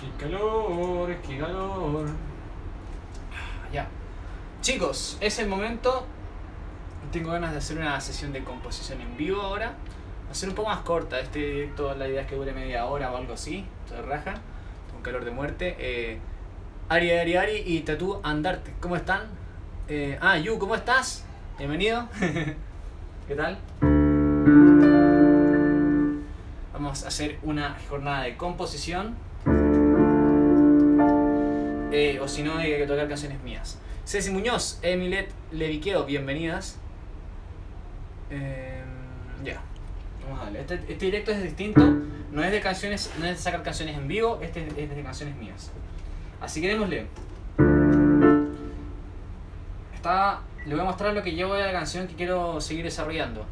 Qué calor, qué calor. Ya. Chicos, es el momento. Tengo ganas de hacer una sesión de composición en vivo ahora. Va a ser un poco más corta. Este directo, la idea es que dure media hora o algo así. Entonces raja. Con calor de muerte. Eh, Ari, Ari, Ari y Tatú Andarte. ¿Cómo están? Eh, ah, Yu, ¿cómo estás? Bienvenido. ¿Qué tal? Vamos a hacer una jornada de composición. Eh, o si no, hay que tocar canciones mías. Ceci Muñoz, Emilet Leviqueo, bienvenidas. Eh, ya, vamos a darle. Este, este directo es distinto, no es de canciones, no es de sacar canciones en vivo, este es de canciones mías. Así que démosle. Está, le voy a mostrar lo que llevo de la canción que quiero seguir desarrollando.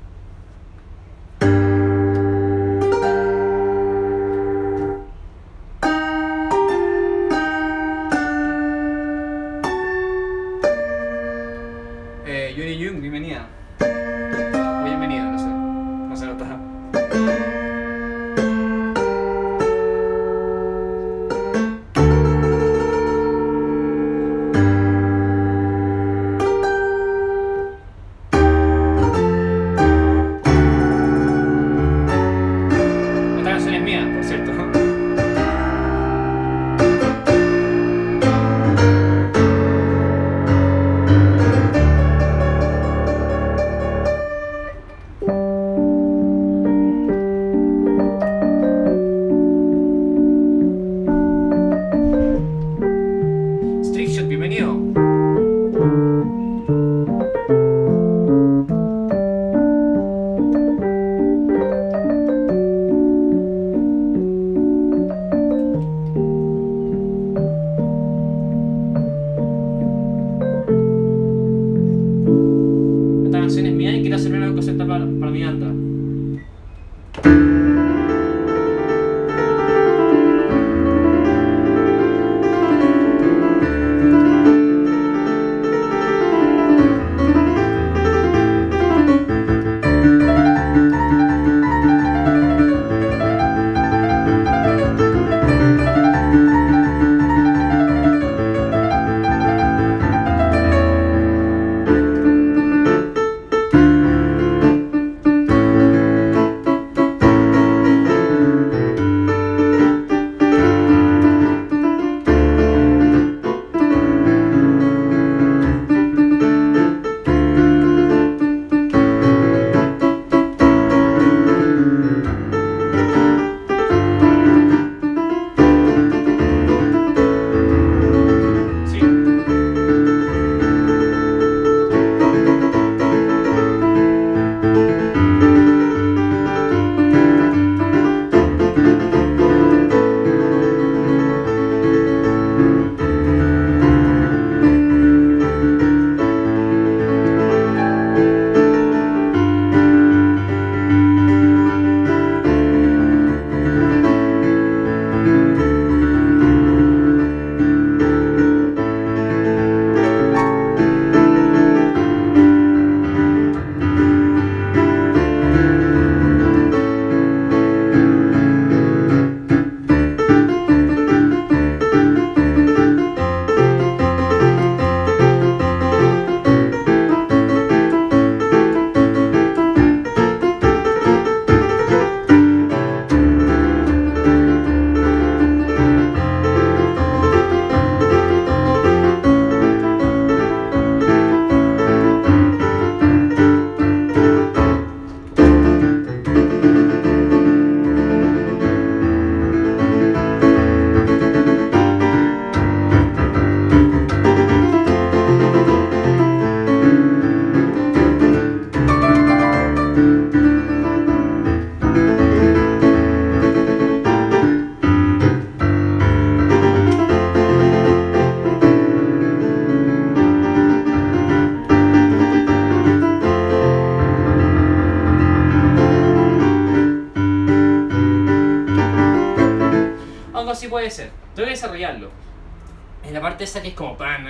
parte que es como pan,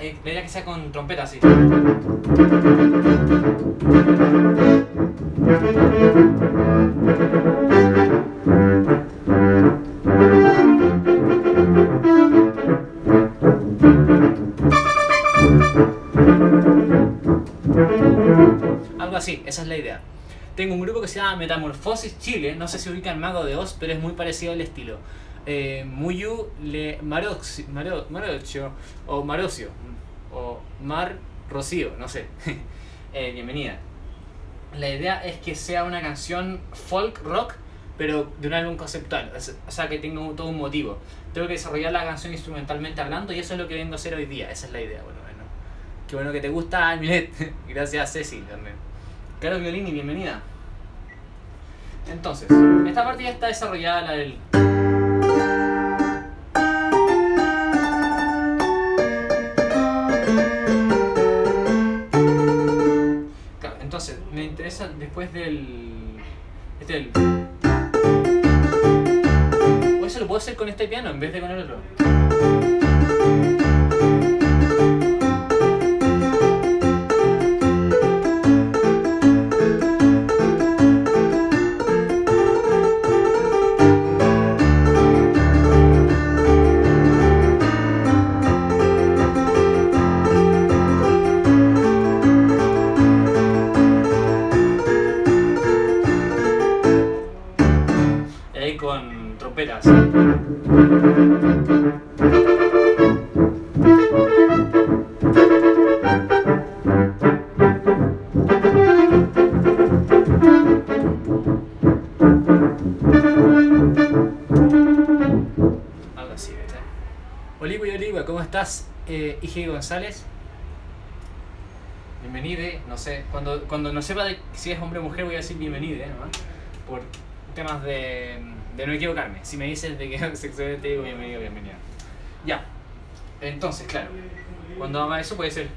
eh, que sea con trompeta así. Algo así, esa es la idea. Tengo un grupo que se llama Metamorfosis Chile, no sé si ubican Mago de Oz, pero es muy parecido al estilo. Eh, Muyu Le Marocio, o Marocio o Mar Rocío, no sé. Eh, bienvenida. La idea es que sea una canción folk rock, pero de un álbum conceptual, o sea que tenga todo un motivo. Tengo que desarrollar la canción instrumentalmente hablando y eso es lo que vengo a hacer hoy día, esa es la idea. Bueno, bueno. Qué bueno que te gusta, Milet. Gracias, Ceci, también. Carlos Violini, bienvenida. Entonces, esta parte ya está desarrollada, la del... después del... Este el... O eso lo puedo hacer con este piano en vez de con el otro. Cuando, cuando no sepa si es hombre o mujer voy a decir bienvenide, por temas de, de no equivocarme. Si me dices de que es sexual te digo bienvenido, bienvenida. Ya, entonces, claro, cuando haga eso puede ser...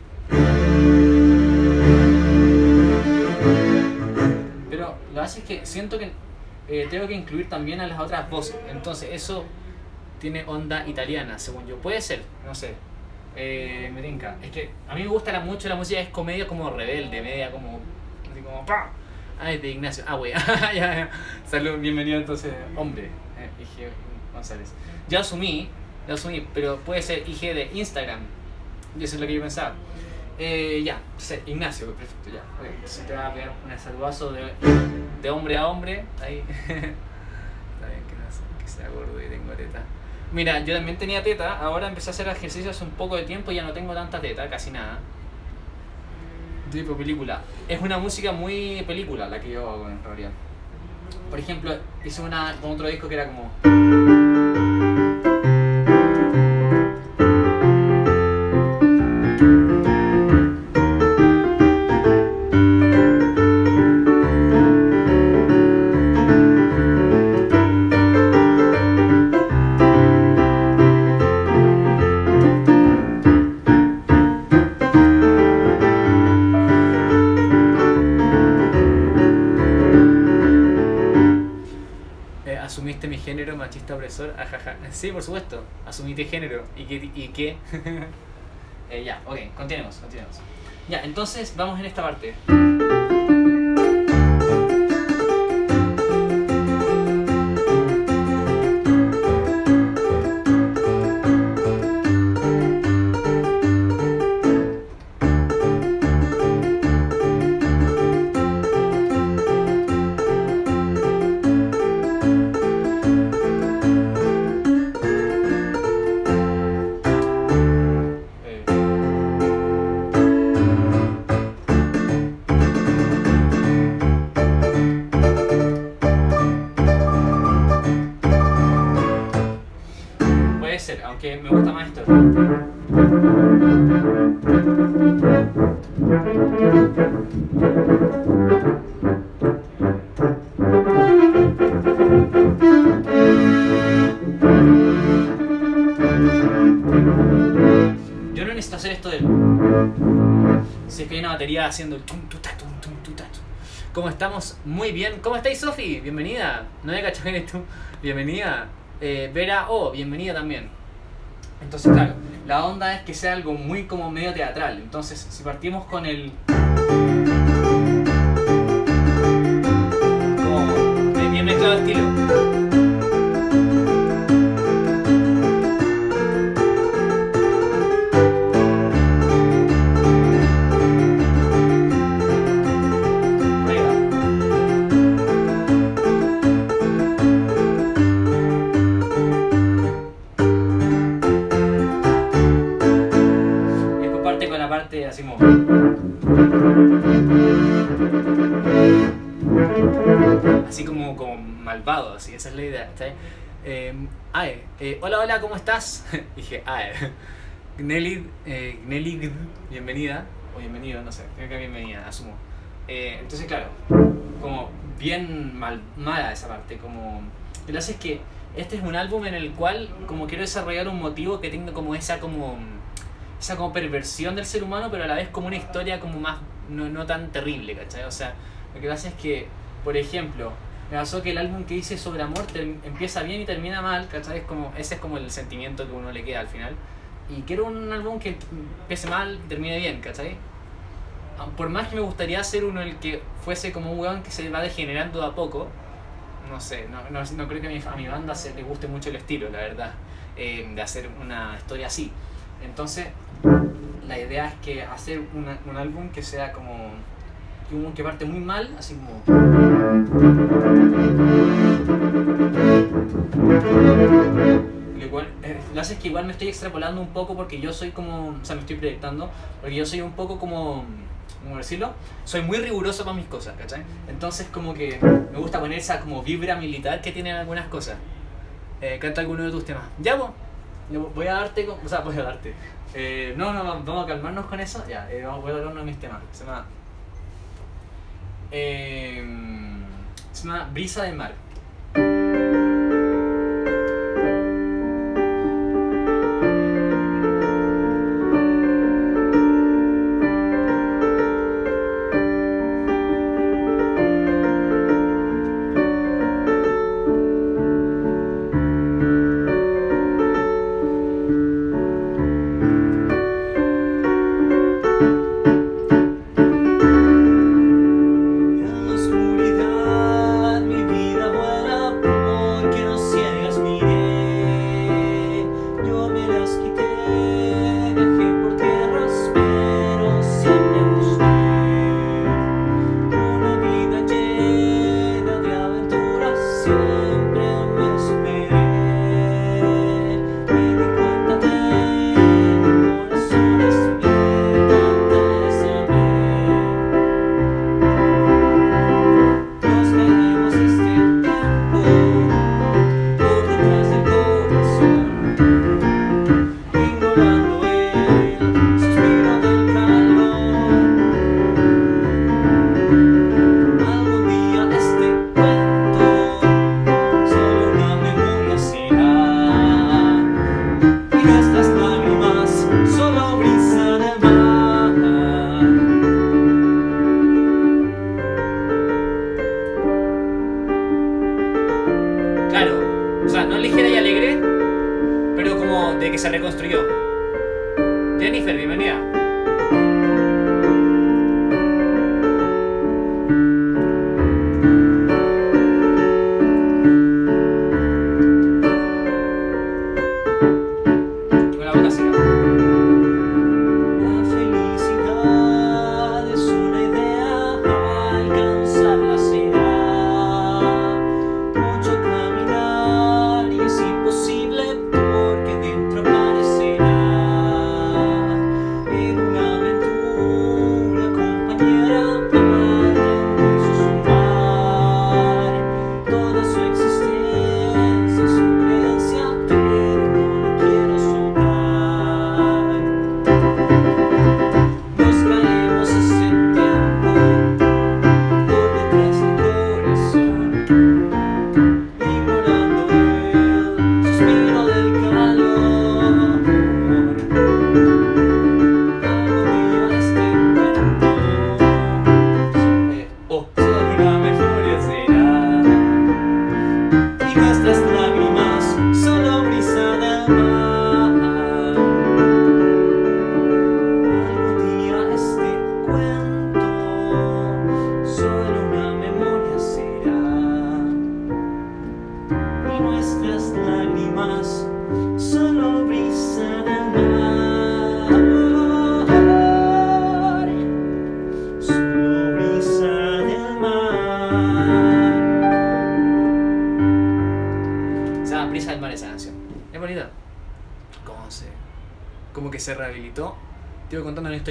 Pero lo hace es que siento que eh, tengo que incluir también a las otras voces. Entonces, eso tiene onda italiana, según yo. Puede ser, no sé. Eh, me. Es que a mí me gusta mucho la música, es comedia como rebelde, media como. Así como. ¡pah! Ay, de Ignacio. Ah, wey. Salud, bienvenido entonces, hombre. Eh, IG González. Ya asumí, ya asumí, pero puede ser IG de Instagram. Y eso es lo que yo pensaba. Eh, ya, Ignacio, perfecto, ya. Entonces te va a pegar un saludazo de, de hombre a hombre. Ahí. Está bien que, no, que sea gordo y tengo teta. Mira, yo también tenía teta, ahora empecé a hacer ejercicios hace un poco de tiempo y ya no tengo tanta teta, casi nada. Tipo película. Es una música muy película la que yo hago en realidad. Por ejemplo, hice una con otro disco que era como... Sí, por supuesto. Asumite género. ¿Y qué? Y qué? eh, ya, ok, continuemos, continuemos. Ya, entonces vamos en esta parte. Haciendo el tum, ¿Cómo estamos? Muy bien. ¿Cómo estáis, Sofi? Bienvenida. No hay cachado tú. Bienvenida. Eh, Vera O, bienvenida también. Entonces, claro, la onda es que sea algo muy como medio teatral. Entonces, si partimos con el. Como bien mezclado estilo. Malvado, así, esa es la idea. ¿está? Eh, Ae, eh, hola, hola, ¿cómo estás? Dije, Ae. Gnelid, eh, Gnelid, bienvenida, o bienvenido, no sé, creo que bienvenida, asumo. Eh, entonces, claro, como bien mal, mala esa parte, como... Lo es que este es un álbum en el cual como quiero desarrollar un motivo que tenga como esa como esa como perversión del ser humano, pero a la vez como una historia como más no, no tan terrible, ¿cachai? O sea, lo que pasa es que, por ejemplo, me pasó que el álbum que hice sobre amor empieza bien y termina mal, ¿cachai? Es como, ese es como el sentimiento que uno le queda al final. Y quiero un álbum que empiece mal y termine bien, ¿cachai? Ah, Por más que me gustaría hacer uno el que fuese como un weón que se va degenerando de a poco, no sé, no, no, no creo que a mi, a mi banda se le guste mucho el estilo, la verdad, eh, de hacer una historia así. Entonces, la idea es que hacer una- un álbum que sea como que, que parte muy mal, así como lo cual, eh, lo es que igual me estoy extrapolando un poco porque yo soy como, o sea, me estoy proyectando, porque yo soy un poco como, ¿cómo decirlo? Soy muy riguroso para mis cosas, ¿cachai? Entonces como que me gusta poner esa como vibra militar que tienen algunas cosas. Eh, canta alguno de tus temas. Ya, voy a darte, o sea, voy a darte. Eh, no, no, vamos a calmarnos con eso. Ya, eh, vamos, a dar uno de mis temas. Se llama, eh, se llama Brisa del Mar.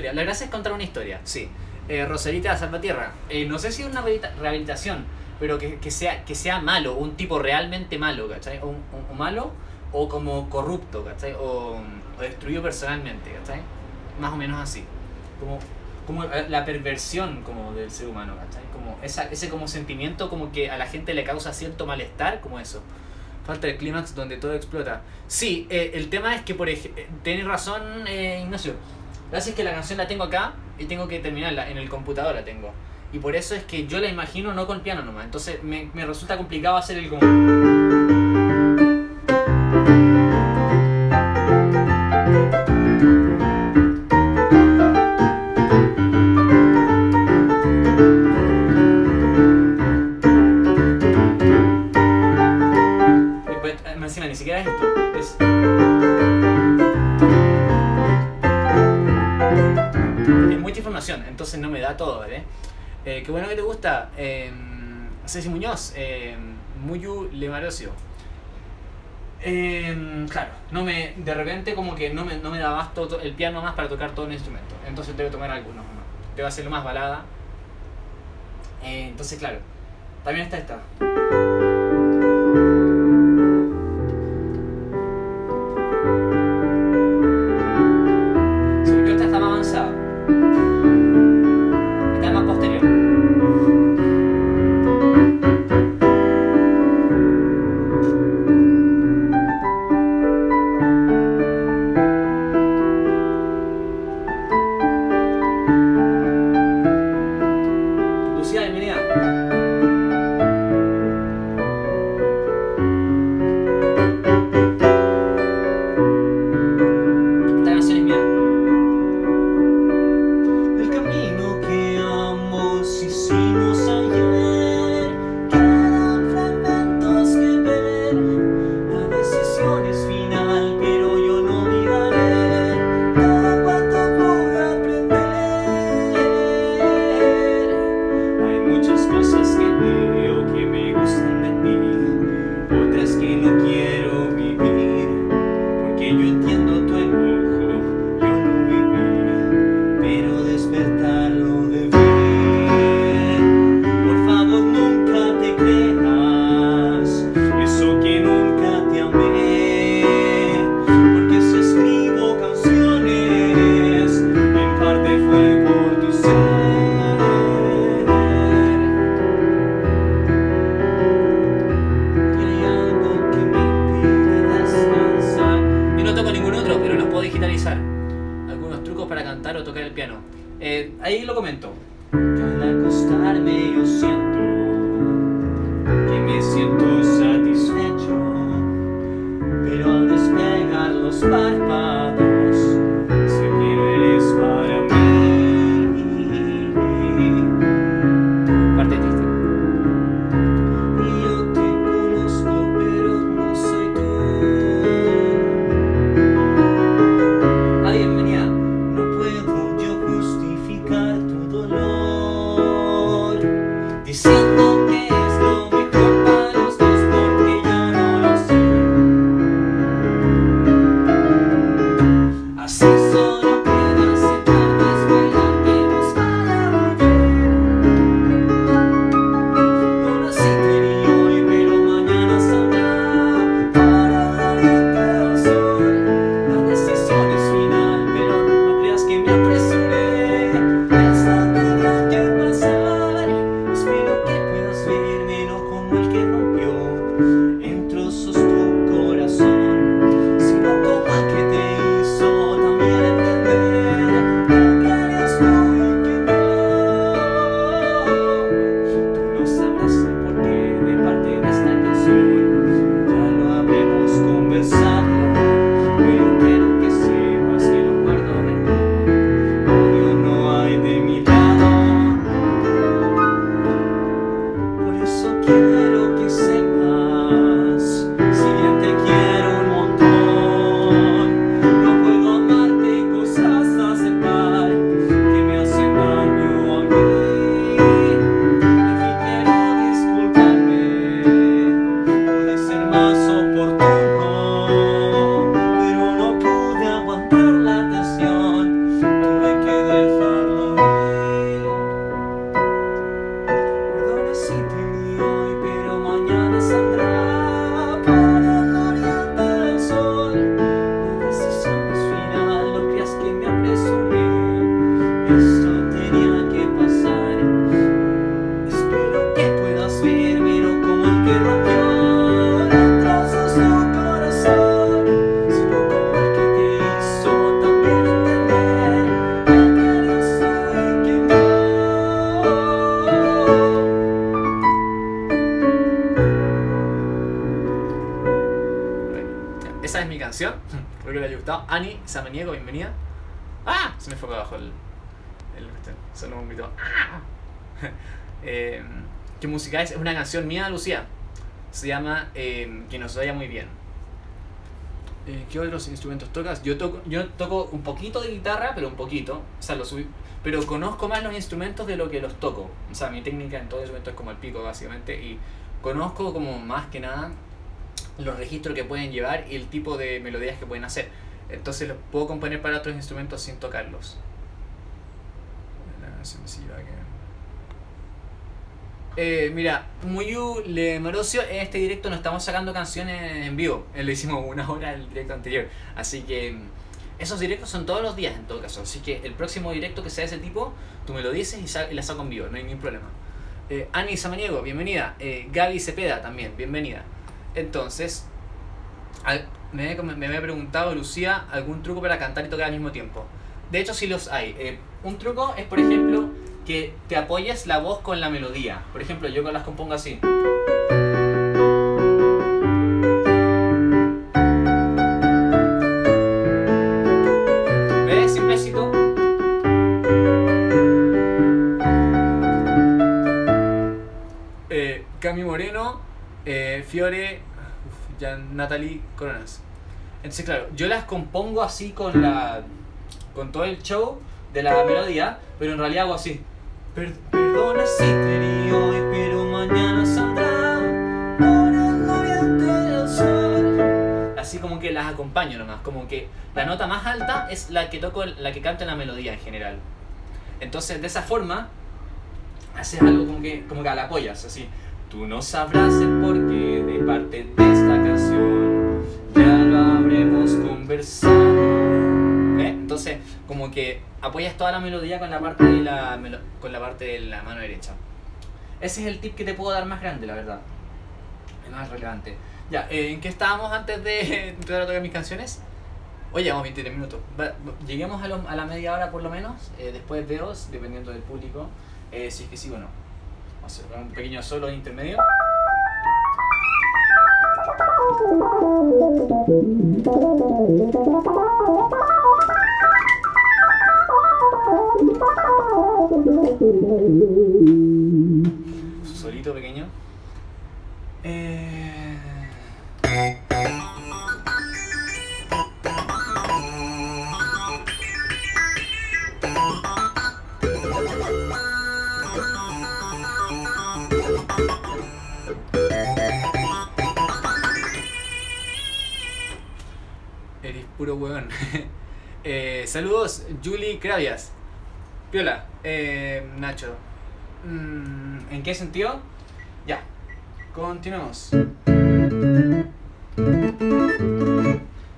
La gracia es contar una historia, sí. Eh, Roserita Salvatierra. Eh, no sé si es una rehabilita- rehabilitación, pero que, que sea, que sea malo, un tipo realmente malo, ¿cachai? O, malo o como corrupto, ¿cachai? O, o destruido personalmente, ¿cachai? Más o menos así. Como, como la la perversión como del ser humano, ¿cachai? Como ese como sentimiento como que a la gente le causa cierto malestar, como eso. Falta el clímax donde todo explota. Sí, eh, el tema es que, por ejemplo, tenés razón, eh, Ignacio. Gracias que la canción la tengo acá y tengo que terminarla, en el computador la tengo. Y por eso es que yo la imagino no con piano nomás. Entonces me, me resulta complicado hacer el como... gusta. Eh, Ceci Muñoz, eh, Muyu Lemarosio. Eh, claro, no me, de repente como que no me, no me da abasto to- el piano más para tocar todo el instrumento. Entonces que tomar algunos más. Tengo que hacerlo más balada. Eh, entonces, claro, también está esta. Que gustado. Ani Samaniego, bienvenida. ¡Ah! Se me fue abajo el. el solo un grito. ¡Ah! Eh, ¿Qué música es? Es una canción mía, Lucía. Se llama eh, Que nos vaya muy bien. Eh, ¿Qué otros instrumentos tocas? Yo toco, yo toco un poquito de guitarra, pero un poquito. O sea, lo subí. Pero conozco más los instrumentos de lo que los toco. O sea, mi técnica en todo instrumento es como el pico, básicamente. Y conozco como más que nada los registros que pueden llevar y el tipo de melodías que pueden hacer. Entonces los puedo componer para otros instrumentos sin tocarlos. Eh, mira, Muyu Le Marocio, en este directo no estamos sacando canciones en vivo. Eh, lo hicimos una hora el directo anterior. Así que mm, esos directos son todos los días en todo caso. Así que el próximo directo que sea de ese tipo, tú me lo dices y, la saco en vivo, no hay ningún problema. Eh, Ani Samaniego, bienvenida. Eh, Gaby Cepeda también, bienvenida. Entonces, me, me había preguntado Lucía algún truco para cantar y tocar al mismo tiempo. De hecho, sí los hay. Eh, un truco es, por ejemplo, que te apoyes la voz con la melodía. Por ejemplo, yo las compongo así. ¿Ves? Eh, Cami Moreno, eh, Fiore, ya Natalie Coronas. Entonces, claro, yo las compongo así con la. con todo el show de la melodía, pero en realidad hago así. Per- perdona si te hoy, pero mañana saldrá del sol. Así como que las acompaño nomás, como que la nota más alta es la que toco, la que canta la melodía en general. Entonces, de esa forma, haces algo como que, como que la apoyas, así. Tú no sabrás el porqué de parte de esta canción, ya lo habremos conversado. ¿Ves? Entonces, como que apoyas toda la melodía con la parte de la, con la parte de la mano derecha. Ese es el tip que te puedo dar más grande, la verdad. Es más relevante. Ya, eh, ¿en qué estábamos antes de empezar a tocar mis canciones? Oye, llevamos 23 minutos. Lleguemos a, lo- a la media hora por lo menos. eh, después veo, dependiendo del público, eh, si es que sí o no. Un pequeño solo intermedio. Solito pequeño. Eh... Huevón. Eh, saludos, Julie Cravias. Piola, eh, Nacho. Mm, ¿En qué sentido? Ya, continuemos.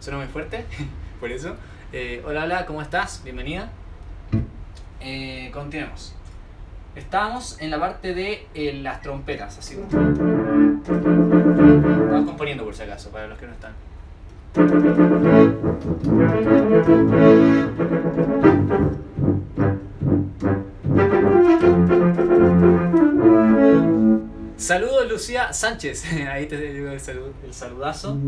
Suena muy fuerte, por eso. Eh, hola, hola, ¿cómo estás? Bienvenida. Eh, continuemos. Estábamos en la parte de las trompetas, así. Estamos componiendo por si acaso, para los que no están. Saludos Lucía Sánchez. Ahí te digo el, el saludazo.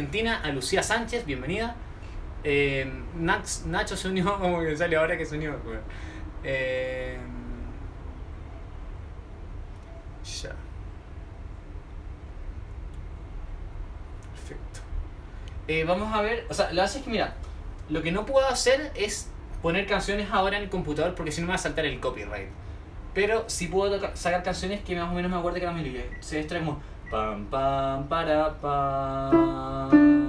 Argentina, a Lucía Sánchez, bienvenida. Eh, Nacho se unió, como que sale ahora que se unió. Eh, ya. Perfecto. Eh, vamos a ver, o sea, lo que es que mira, lo que no puedo hacer es poner canciones ahora en el computador porque si no me va a saltar el copyright. Pero sí puedo sacar canciones que más o menos me acuerdo que eran melodías. Se extrae como Bum bum ba da bum.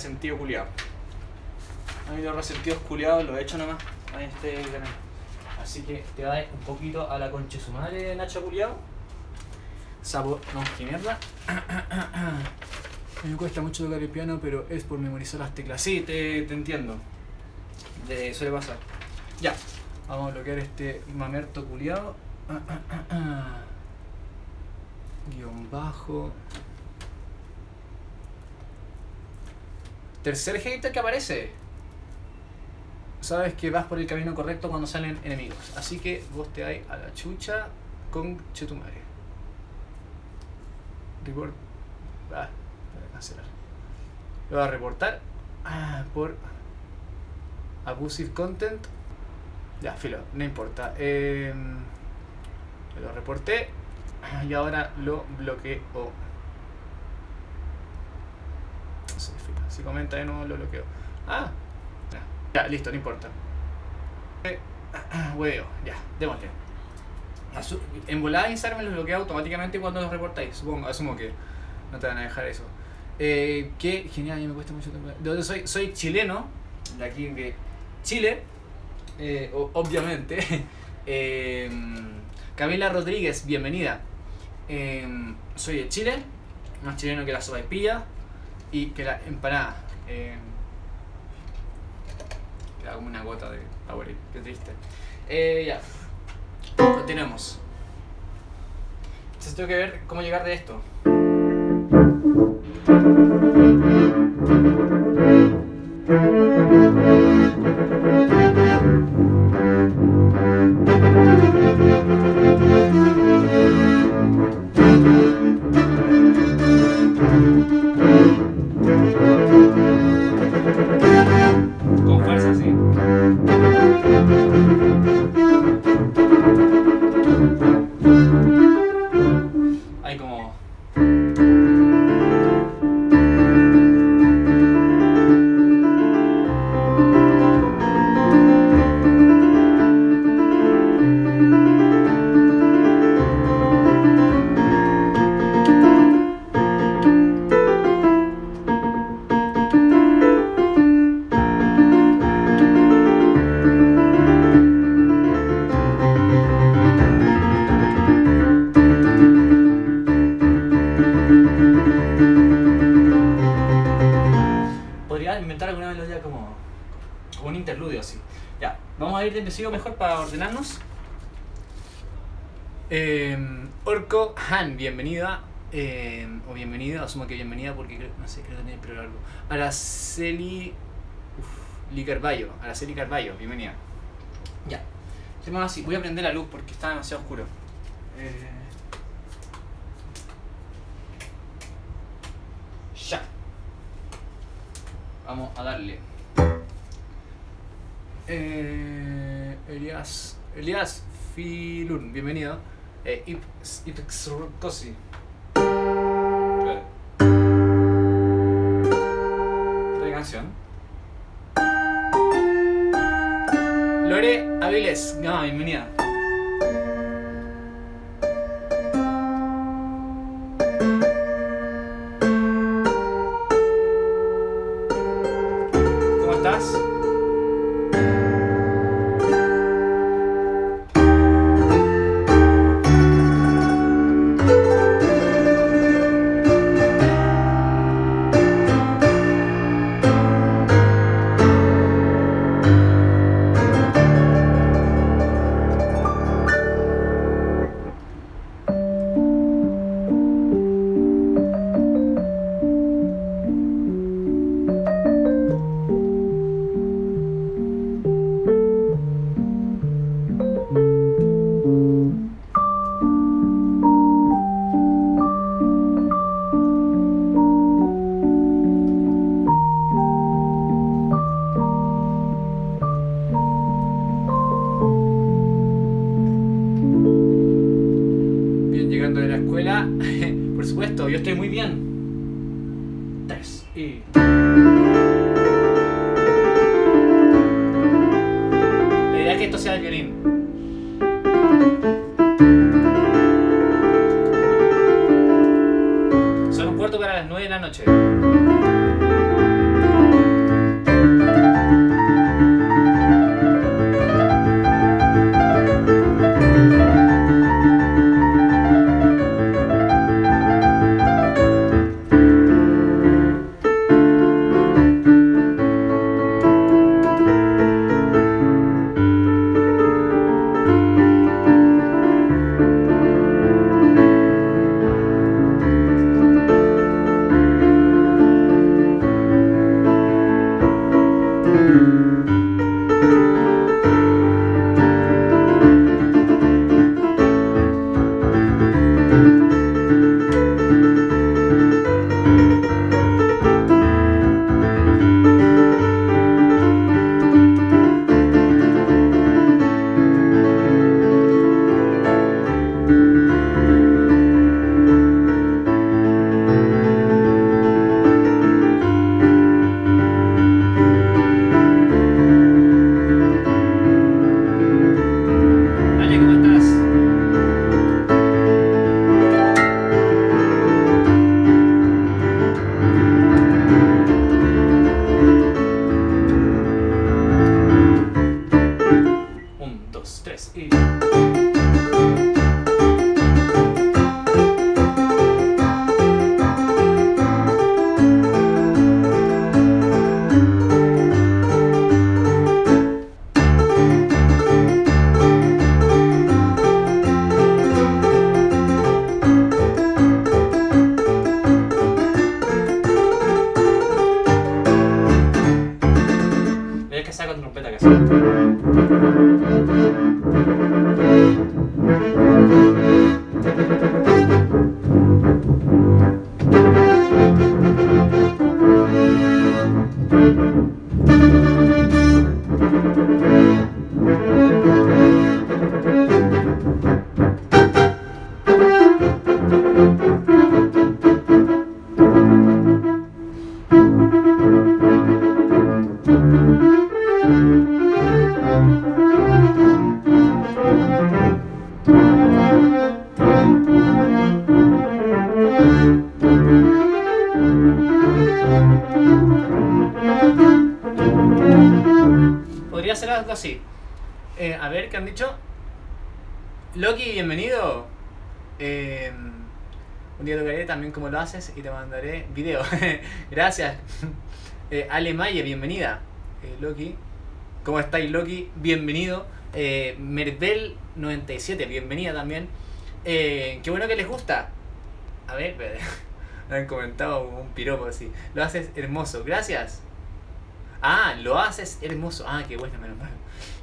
Resentido culiado. A mí los resentidos culiados los he hecho nomás a este canal. Así que te va un poquito a la concha de su madre, Nacho culiado. Sapo. No, qué mierda. A mí me cuesta mucho tocar el piano, pero es por memorizar las teclas. Sí, te, te entiendo. De, suele pasar. Ya. Vamos a bloquear este mamerto culiado. Guión bajo. Tercer hater que aparece. Sabes que vas por el camino correcto cuando salen enemigos. Así que vos te vais a la chucha con Chetumare. Report. Ah, voy a cancelar. Lo voy a reportar ah, por abusive content. Ya, filo, no importa. Eh, lo reporté y ahora lo bloqueo. Si comenta de nuevo lo bloqueo. Ah, ya, listo, no importa. Eh, Hueveo, ya, démosle. En volada Instagram los bloquea automáticamente cuando los reportáis, supongo, asumo que no te van a dejar eso. Eh, que genial, a me cuesta mucho tiempo. ¿De dónde soy? Soy chileno, de aquí de Chile, eh, obviamente. Eh, Camila Rodríguez, bienvenida. Eh, soy de Chile, más chileno que la sopa de pilla y que la empanada. Eh, queda como una gota de Powerade, qué triste. Eh, ya, continuemos. Entonces tengo que ver cómo llegar de esto. Bienvenida. eh, o bienvenida, asumo que bienvenida porque creo, no sé, creo que tiene el largo. Araceli. Uf, Lee Carballo. Araceli Carballo, bienvenida. Ya. Hacemos así, voy a prender la luz porque está demasiado oscuro. Eh, Ya. Vamos a darle. Eh, Elias. Elias Filun, bienvenido eh, Ipsrukosi. Esta canción. Lore Avilés, no, bienvenida. Estoy muy bien. Tres y. Podría ser algo así. Eh, a ver, ¿qué han dicho? Loki, bienvenido. Eh, un día tocaré también como lo haces y te mandaré video. Gracias. Eh, Ale Maye, bienvenida. Eh, Loki. ¿Cómo estáis, Loki? Bienvenido. Eh, Mervel97, bienvenida también. Qué bueno que les gusta. A ver, Me han comentado un piropo así. Lo haces hermoso. Gracias. Ah, lo haces hermoso. Ah, qué bueno, menos mal.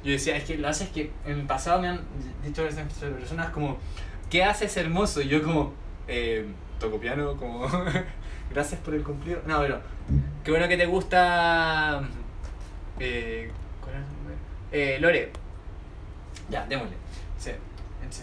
Yo decía, es que lo haces que en el pasado me han dicho personas como, ¿qué haces hermoso? Y yo como, eh, toco piano, como, gracias por el cumplido. No, pero, qué bueno que te gusta. Eh. Eh, Lore. Ya, démosle. Sí, sí.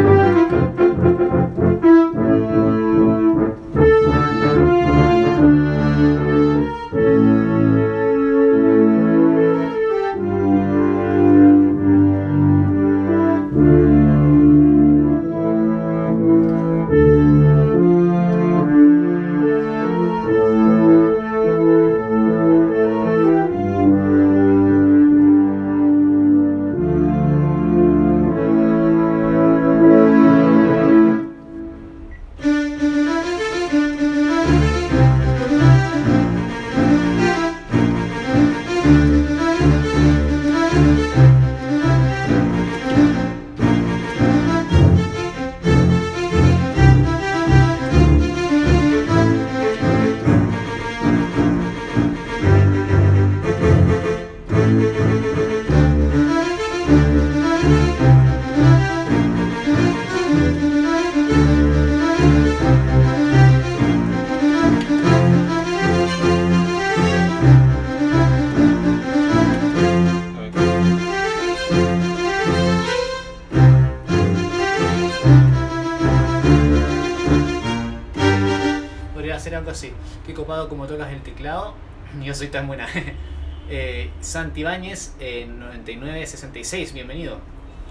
eh, Santi Báñez, eh, 9966, bienvenido.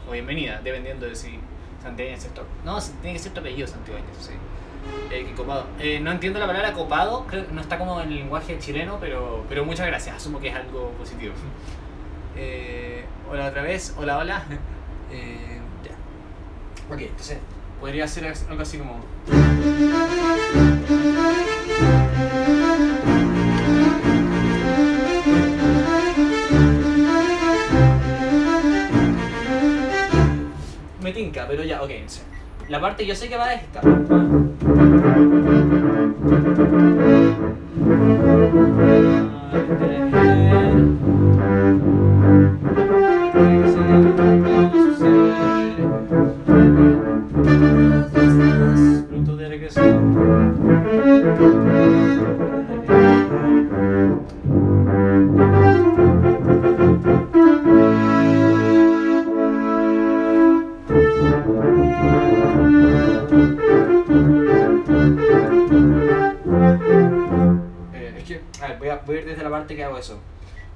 O bienvenida, dependiendo de si Santi Báñez es tu... No, tiene que ser tu apellido, Santi Báñez, sí. Eh, qué copado. Eh, no entiendo la palabra copado, creo que no está como en el lenguaje chileno, pero, pero muchas gracias, asumo que es algo positivo. Eh, hola otra vez, hola, hola. Ya. Ok, entonces podría ser algo así como. Pero ya, ok. La parte yo sé que va a esta.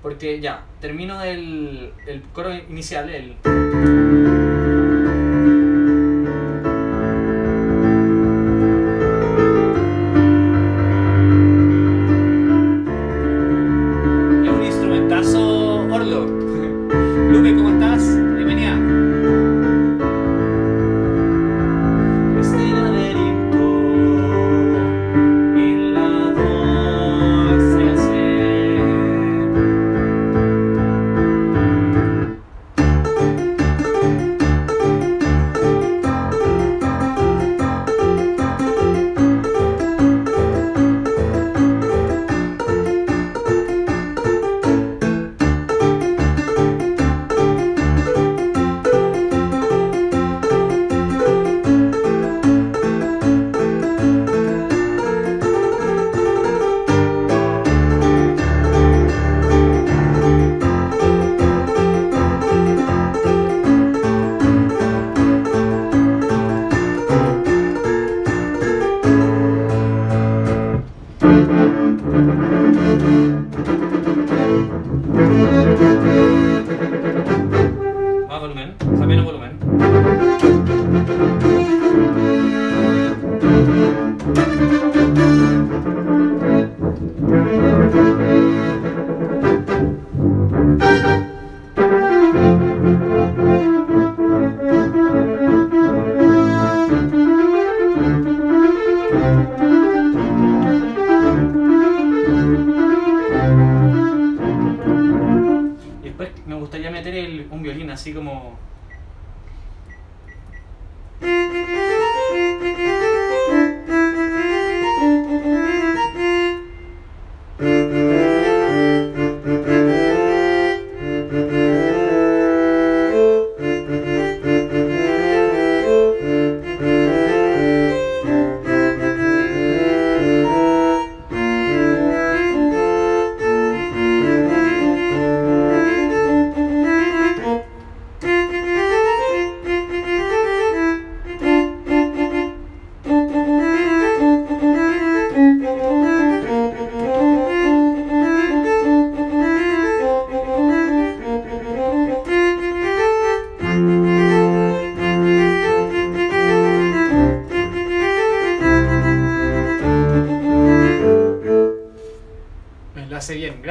Porque ya, termino el, el coro inicial, el...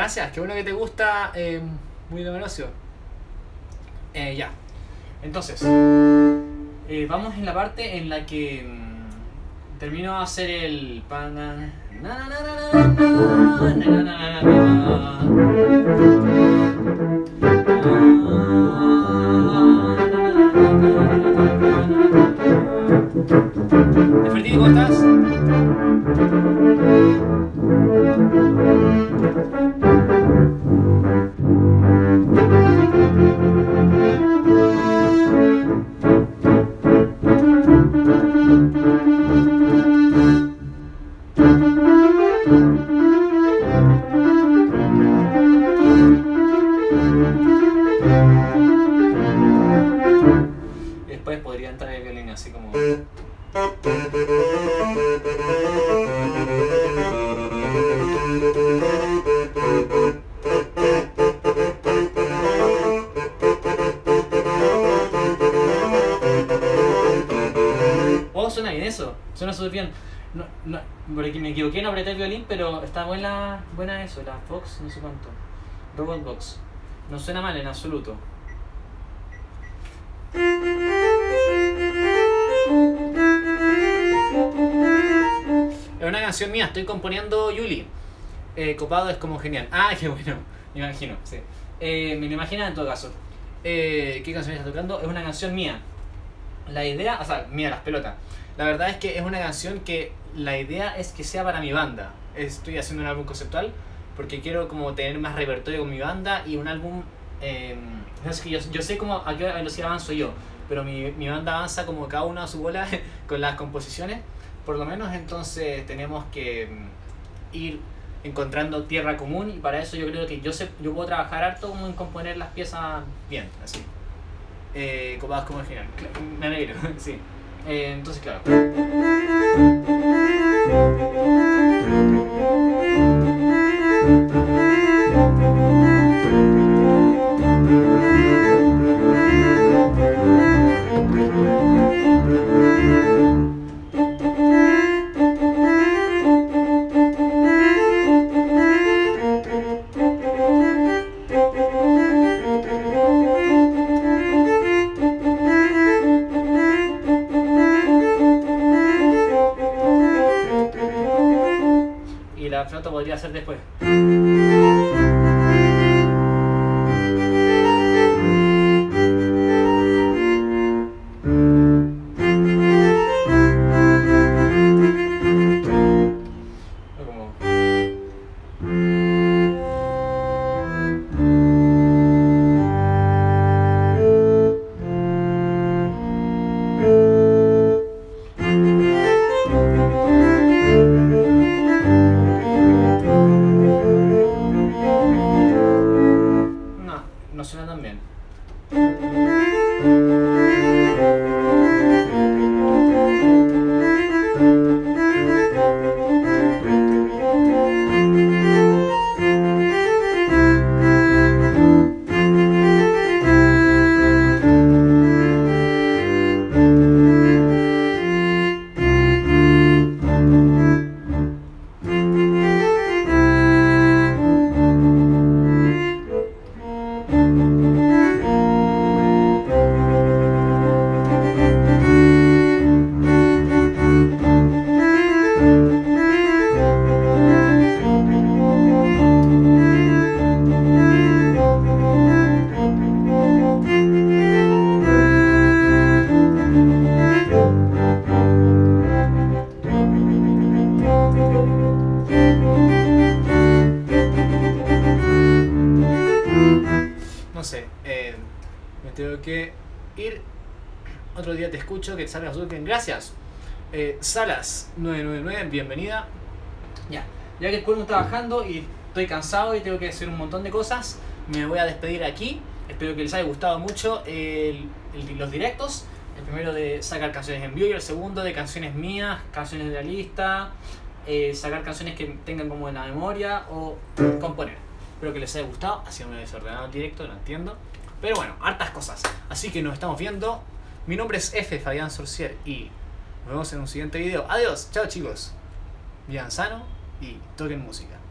gracias, qué bueno que te gusta, eh, muy numeroso. Eh, ya, entonces, eh, vamos en la parte en la que mm, termino de hacer el... el violín, pero está buena, buena eso, la Fox, no sé cuánto. Robot Box. No suena mal en absoluto. Es una canción mía, estoy componiendo Yuli. Eh, copado es como genial. Ah, qué bueno, me imagino, sí. Eh, me lo en todo caso. Eh, ¿Qué canción está tocando? Es una canción mía. La idea, o sea, mía, las pelotas. La verdad es que es una canción que la idea es que sea para mi banda. Estoy haciendo un álbum conceptual porque quiero como tener más repertorio con mi banda y un álbum... Eh, es que yo, yo sé cómo a qué velocidad avanzo yo, pero mi, mi banda avanza como cada uno a su bola con las composiciones. Por lo menos entonces tenemos que mm, ir encontrando tierra común y para eso yo creo que yo sé, yo puedo trabajar harto como en componer las piezas bien, así. Eh, como el final. Me alegro, sí. Eh, entonces, claro. Duken. Gracias. Eh, Salas999, bienvenida. Ya, ya que el cuerno está bajando y estoy cansado y tengo que hacer un montón de cosas, me voy a despedir aquí. Espero que les haya gustado mucho el- el- los directos. El primero de sacar canciones en vivo y el segundo de canciones mías, canciones de la lista, eh, sacar canciones que tengan como en la memoria o componer. Espero que les haya gustado. Ha sido medio desordenado el directo, no entiendo. Pero bueno, hartas cosas. Así que nos estamos viendo. Mi nombre es F. Fabián Sorcier y nos vemos en un siguiente video. Adiós, chao chicos. Vivan sano y toquen música.